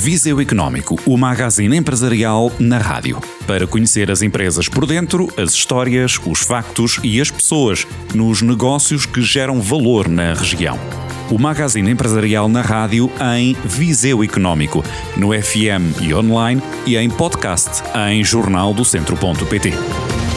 Viseu Económico, o magazine empresarial na rádio. Para conhecer as empresas por dentro, as histórias, os factos e as pessoas nos negócios que geram valor na região. O magazine empresarial na rádio em Viseu Económico, no FM e online e em podcast em jornaldocentro.pt.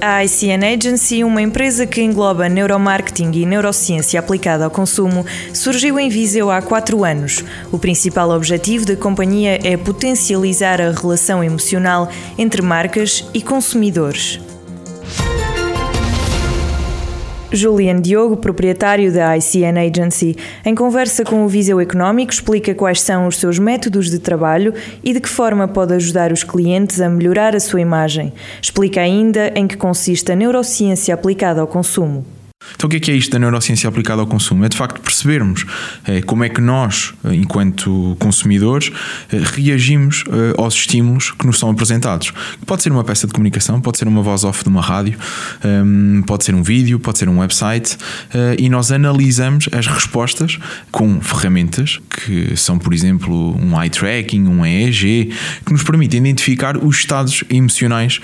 A ICN Agency, uma empresa que engloba neuromarketing e neurociência aplicada ao consumo, surgiu em Viseu há quatro anos. O principal objetivo da companhia é potencializar a relação emocional entre marcas e consumidores. Julian Diogo, proprietário da ICN Agency, em conversa com o Viseu Económico, explica quais são os seus métodos de trabalho e de que forma pode ajudar os clientes a melhorar a sua imagem. Explica ainda em que consiste a neurociência aplicada ao consumo. Então, o que é, que é isto da neurociência aplicada ao consumo? É de facto percebermos é, como é que nós, eh, enquanto consumidores, é, reagimos é, aos estímulos que nos são apresentados. Pode ser uma peça de comunicação, pode ser uma voz off de uma rádio, ehm, pode ser um vídeo, pode ser um website, e nós analisamos as respostas com ferramentas que são, por exemplo, um eye tracking, um EEG, que nos permitem identificar os estados emocionais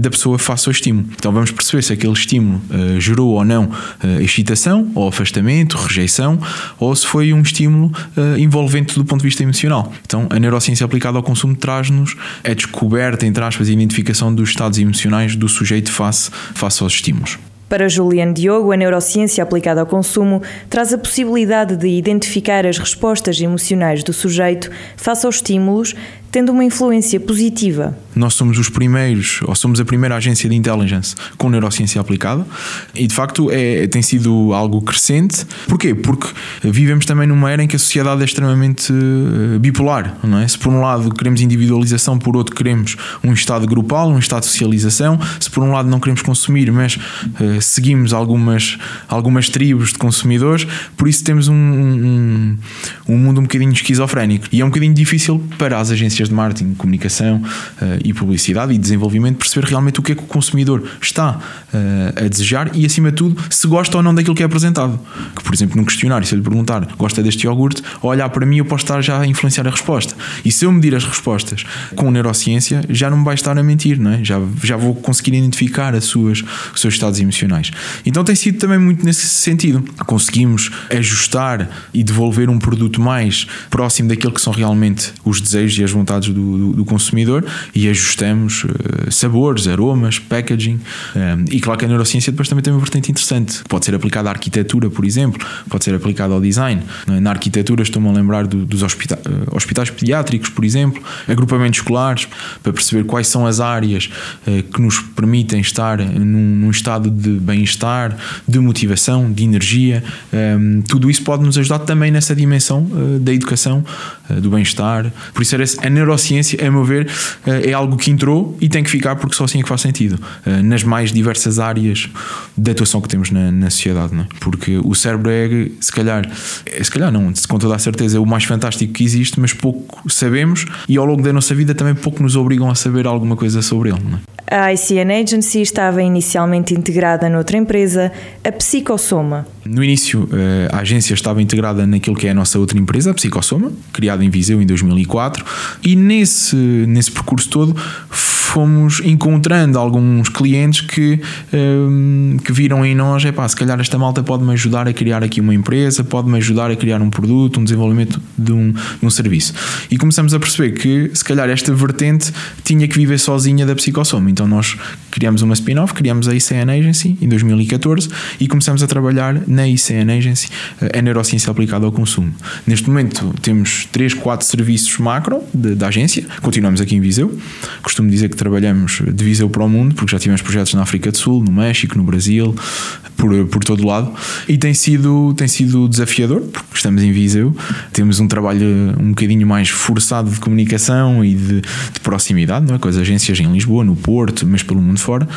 da pessoa face ao estímulo. Então, vamos perceber se aquele estímulo gerou ou não uh, excitação ou afastamento, rejeição, ou se foi um estímulo uh, envolvente do ponto de vista emocional. Então, a neurociência aplicada ao consumo traz-nos a descoberta, entre aspas, a identificação dos estados emocionais do sujeito face, face aos estímulos. Para Julian Diogo, a neurociência aplicada ao consumo traz a possibilidade de identificar as respostas emocionais do sujeito face aos estímulos tendo uma influência positiva. Nós somos os primeiros, ou somos a primeira agência de intelligence com neurociência aplicada e de facto é, tem sido algo crescente. Porquê? Porque vivemos também numa era em que a sociedade é extremamente eh, bipolar, não é? Se por um lado queremos individualização, por outro queremos um estado grupal, um estado de socialização. Se por um lado não queremos consumir, mas uh, seguimos algumas, algumas tribos de consumidores, por isso temos um, um, um mundo um bocadinho esquizofrénico e é um bocadinho difícil para as agências de marketing, comunicação uh, e publicidade e desenvolvimento, perceber realmente o que é que o consumidor está uh, a desejar e, acima de tudo, se gosta ou não daquilo que é apresentado. Que, por exemplo, num questionário, se eu lhe perguntar gosta deste iogurte, olhar para mim, eu posso estar já a influenciar a resposta. E se eu medir as respostas com neurociência, já não me vai estar a mentir, não é? já, já vou conseguir identificar as suas, os seus estados emocionais. Então tem sido também muito nesse sentido. Conseguimos ajustar e devolver um produto mais próximo daquilo que são realmente os desejos e as vontades vontades do, do, do consumidor e ajustamos uh, sabores, aromas, packaging. Um, eh, e claro que a neurociência depois também tem uma vertente interessante, pode ser aplicada à arquitetura, por exemplo, pode ser aplicada ao design. Na arquitetura estou-me a lembrar do, dos hospita uh, hospitais pediátricos, por exemplo, agrupamentos escolares, para perceber quais são as áreas uh, que nos permitem estar num, num estado de bem-estar, de motivação, de energia. Um, tudo isso pode nos ajudar também nessa dimensão da educação, do bem-estar. Por isso a neurociência, a meu ver, eh, é algo que entrou e tem que ficar porque só assim é que faz sentido. Eh, nas mais diversas áreas de atuação que temos na, na sociedade, não é? Porque o cérebro é, se calhar, é, se calhar não, com toda a certeza, é o mais fantástico que existe, mas pouco sabemos e ao longo da nossa vida também pouco nos obrigam a saber alguma coisa sobre ele, não é? A ICN Agency estava inicialmente integrada noutra empresa, a Psicosoma. No início, eh, a agência estava integrada naquilo que é a nossa outra empresa, a Psicosoma, criada em Viseu em 2004, e nesse, nesse percurso todo fomos encontrando alguns clientes que, um, que viram em nós, é pá, se calhar esta malta pode-me ajudar a criar aqui uma empresa, pode-me ajudar a criar um produto, um desenvolvimento de um, de um serviço. E começamos a perceber que se calhar esta vertente tinha que viver sozinha da Psicosoma. Então nós criamos uma spin-off, criamos a ICN Agency em 2014 e começamos a trabalhar na ICN Agency a neurociência aplicada ao consumo. Neste momento temos 3, 4 serviços macro da agência, continuamos aqui em Viseu. Costumo dizer que trabalhamos de Viseu para o mundo, porque já tivemos projetos na África do Sul, no México, no Brasil, por, por todo lado, e tem sido, tem sido desafiador, porque estamos em Viseu, temos um trabalho um bocadinho mais forçado de comunicação e de, de proximidade, não é? com as agências em Lisboa, no Porto, mas pelo mundo fora.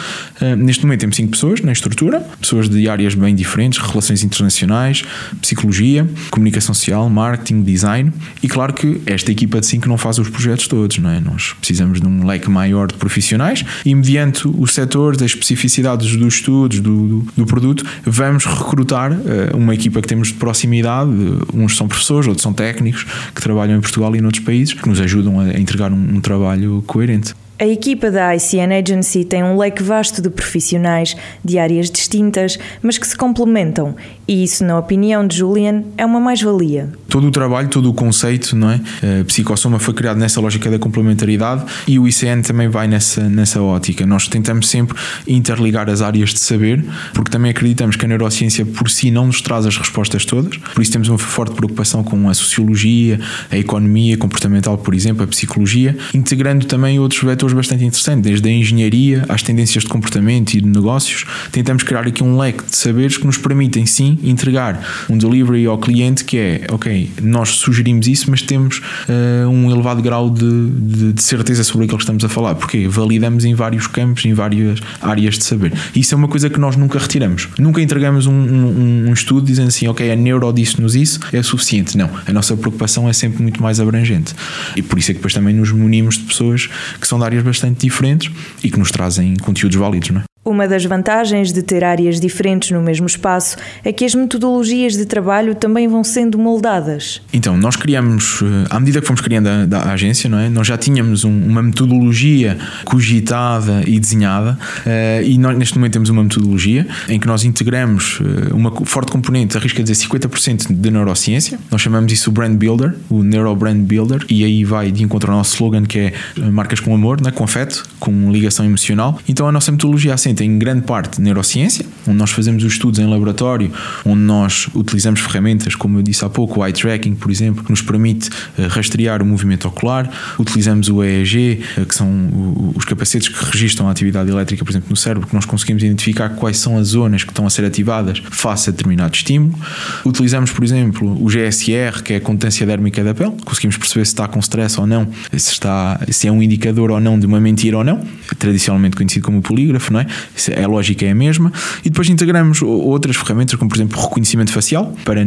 Uh, neste momento temos cinco pessoas na estrutura, pessoas de áreas bem diferentes, relações internacionais, psicologia, comunicação social, marketing, design, e claro que esta equipa de cinco não faz os projetos todos, não é? Nós precisamos de um leque maior de profissionais e mediante o setor, das especificidades dos estudos, do, do, produto, vamos recrutar uh, uma equipa que temos de proximidade, uns são professores, outros são técnicos que trabalham em Portugal e noutros países, que nos ajudam a entregar um, um trabalho coerente. A equipa da ICN Agency tem um leque vasto de profissionais de áreas distintas, mas que se complementam, e isso, na opinião de Julian, é uma mais-valia. Todo o trabalho, todo o conceito, não é? A Psicossoma foi criado nessa lógica da complementaridade e o ICN também vai nessa, nessa ótica. Nós tentamos sempre interligar as áreas de saber, porque também acreditamos que a neurociência por si não nos traz as respostas todas, por isso temos uma forte preocupação com a sociologia, a economia comportamental, por exemplo, a psicologia, integrando também outros vetores setores bastante interessantes, desde a engenharia às tendências de comportamento e de negócios. Tentamos criar aqui um leque de saberes que nos permitem, sim, entregar um delivery ao cliente que é, ok, nós sugerimos isso, mas temos uh, um elevado grau de, de, de, certeza sobre aquilo que estamos a falar, porque validamos em vários campos, em várias áreas de saber. Isso é uma coisa que nós nunca retiramos. Nunca entregamos um, um, um estudo dizendo assim, ok, a neuro disse-nos isso, é suficiente. Não, a nossa preocupação é sempre muito mais abrangente. E por isso é que depois também nos munimos de pessoas que são da área áreas bastante diferentes e que nos trazem conteúdos válidos. Não é? Uma das vantagens de ter áreas diferentes no mesmo espaço é que as metodologias de trabalho também vão sendo moldadas. Então, nós criamos, eh, à medida que fomos criando a, a agência, não é? nós já tínhamos um, uma metodologia cogitada e desenhada, uh, e nós neste momento temos uma metodologia em que nós integramos uh, uma forte componente, arrisca dizer 50% de neurociência, nós chamamos isso o Brand Builder, o Neuro Brand Builder, e aí vai de encontro ao nosso slogan que é marcas com amor, é? com afeto, com ligação emocional. Então, a nossa metodologia assenta em grande parte neurociência, onde nós fazemos os estudos em laboratório, onde nós utilizamos ferramentas, como eu disse há pouco, o eye tracking, por exemplo, que nos permite eh, rastrear o movimento ocular, utilizamos o EEG, eh, que são os capacetes que registram a atividade elétrica, por exemplo, no cérebro, que nós conseguimos identificar quais são as zonas que estão a ser ativadas face a determinado estímulo. Utilizamos, por exemplo, o GSR, que é a condutância dérmica da pele, conseguimos perceber se está com stress ou não, se, está, se é um indicador ou não de uma mentira ou não, tradicionalmente conhecido como polígrafo, não é? A lógica é a mesma, e depois integramos outras ferramentas, como por exemplo reconhecimento facial, para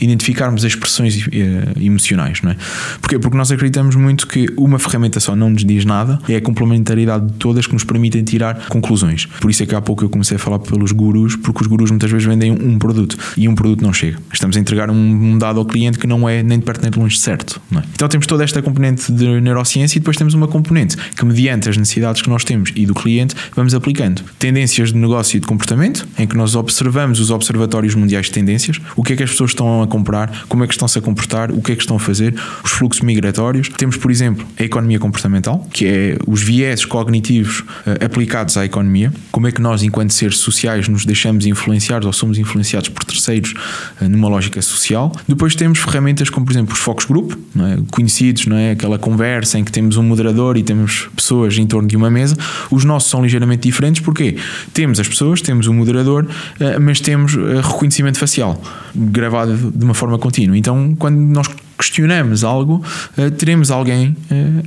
identificarmos as expressões eh, emocionais, não é? Porquê? Porque nós acreditamos muito que uma ferramenta só não nos diz nada, é a complementaridade de todas que nos permitem tirar conclusões. Por isso é que há pouco eu comecei a falar pelos gurus, porque os gurus muitas vezes vendem um produto e um produto não chega. Estamos a entregar um dado ao cliente que não é nem de perto nem de longe certo. É? Então temos toda esta componente de neurociência e depois temos uma componente que, mediante as necessidades que nós temos e do cliente, vamos aplicando tendências de negócio e de comportamento, em que nós observamos os observatórios mundiais de tendências, o que é que as pessoas estão a comprar, como é que estão-se a comportar, o que é que estão a fazer, os fluxos migratórios. Temos, por exemplo, a economia comportamental, que é os viés cognitivos uh, aplicados à economia, como é que nós, enquanto seres sociais, nos deixamos influenciar ou somos influenciados por terceiros uh, numa lógica social. Depois temos ferramentas como, por exemplo, os focos grupo, é? conhecidos, não é? aquela conversa em que temos um moderador e temos pessoas em torno de uma mesa. Os nossos são ligeiramente diferentes, porquê? Temos as pessoas, temos o moderador, eh, mas temos eh, reconhecimento facial gravado de uma forma contínua. Então, quando nós questionamos algo, eh, teremos alguém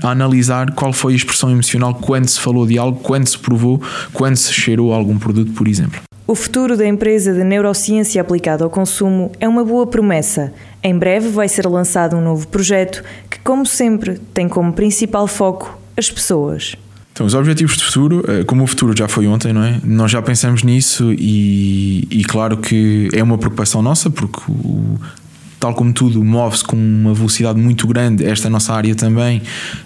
a analisar qual foi a expressão emocional quando se falou de algo, quando se provou, quando se cheirou algum produto, por exemplo. O futuro da empresa de neurociência aplicada ao consumo é uma boa promessa. Em breve vai ser lançado um novo projeto que, como sempre, tem como principal foco as pessoas. Então, os objetivos de futuro, eh, como o futuro já foi ontem, não é? Nós já pensamos nisso e, e claro que é uma preocupação nossa, porque o, tal como tudo, move-se com uma velocidade muito grande, esta nossa área também,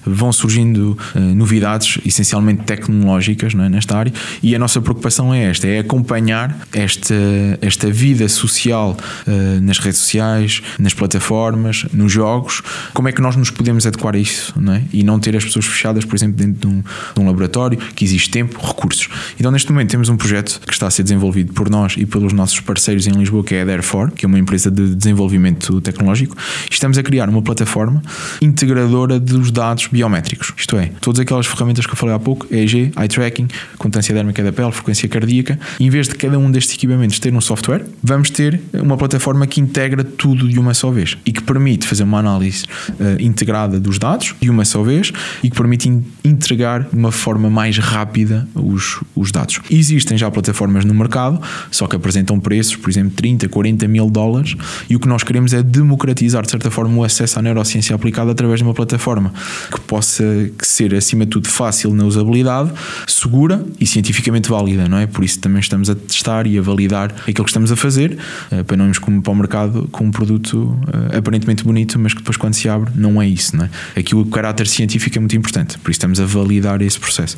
vão surgindo uh, novidades, essencialmente tecnológicas, é, nesta área, e a nossa preocupação é esta: é acompanhar esta, esta vida social uh, nas redes sociais, nas plataformas, nos jogos, como é que nós nos podemos adequar a isso, não é? E não ter as pessoas fechadas, por exemplo, dentro de um, de um laboratório, que existe tempo, recursos. Então, neste momento, temos um projeto que está a ser desenvolvido por nós e pelos nossos parceiros em Lisboa, que é a Therefore, que é uma empresa de desenvolvimento tecnológico, estamos a criar uma plataforma integradora dos dados biométricos. Isto é, todas aquelas ferramentas que eu falei há pouco, EEG, eye tracking, contância dérmica da pele, frequência cardíaca, em vez de cada um destes equipamentos ter um software, vamos ter uma plataforma que integra tudo de uma só vez e que permite fazer uma análise uh, integrada dos dados de uma só vez e que permite entregar de uma forma mais rápida os, os dados. Existem já plataformas no mercado, só que apresentam preços, por exemplo, 30, 40 mil dólares, e o que nós queremos queremos é democratizar, de certa forma, o acesso à neurociência aplicada através de uma plataforma que possa ser, acima de tudo, fácil na usabilidade, segura e cientificamente válida, não é? Por isso também estamos a testar e a validar aquilo que estamos a fazer, eh, para não irmos para o mercado com um produto eh, aparentemente bonito, mas que depois, quando se abre, não é isso, não é? Aqui o caráter científico é muito importante, por isso estamos a validar esse processo.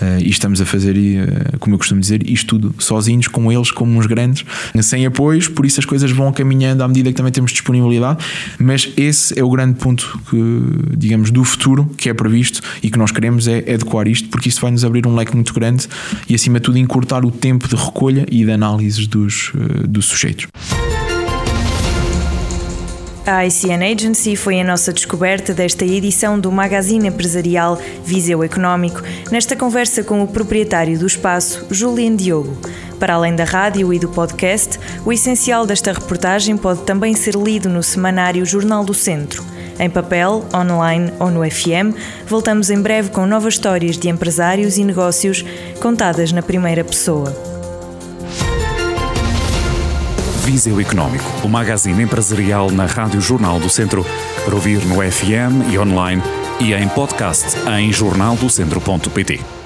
Eh, e estamos a fazer, como eu costumo dizer, isto tudo sozinhos, com eles, como uns grandes, sem apoios, por isso as coisas vão caminhando à medida que também temos disponibilidade, mas esse é o grande ponto que, digamos, do futuro que é previsto e que nós queremos é adequar isto, porque isso vai nos abrir um leque muito grande e, acima de tudo, encurtar o tempo de recolha e de análises dos, eh, dos sujeitos. A ICN Agency foi a nossa descoberta desta edição do Magazine Empresarial Viseu Económico, nesta conversa com o proprietário do espaço, Julian Diogo. Para além da rádio e do podcast, o essencial desta reportagem pode também ser lido no semanário Jornal do Centro. Em papel, online ou no FM, voltamos em breve com novas histórias de empresários e negócios contadas na primeira pessoa. Viseu Económico, o magazine empresarial na Rádio Jornal do Centro, para ouvir no FM e online e em podcast em jornaldocentro.pt.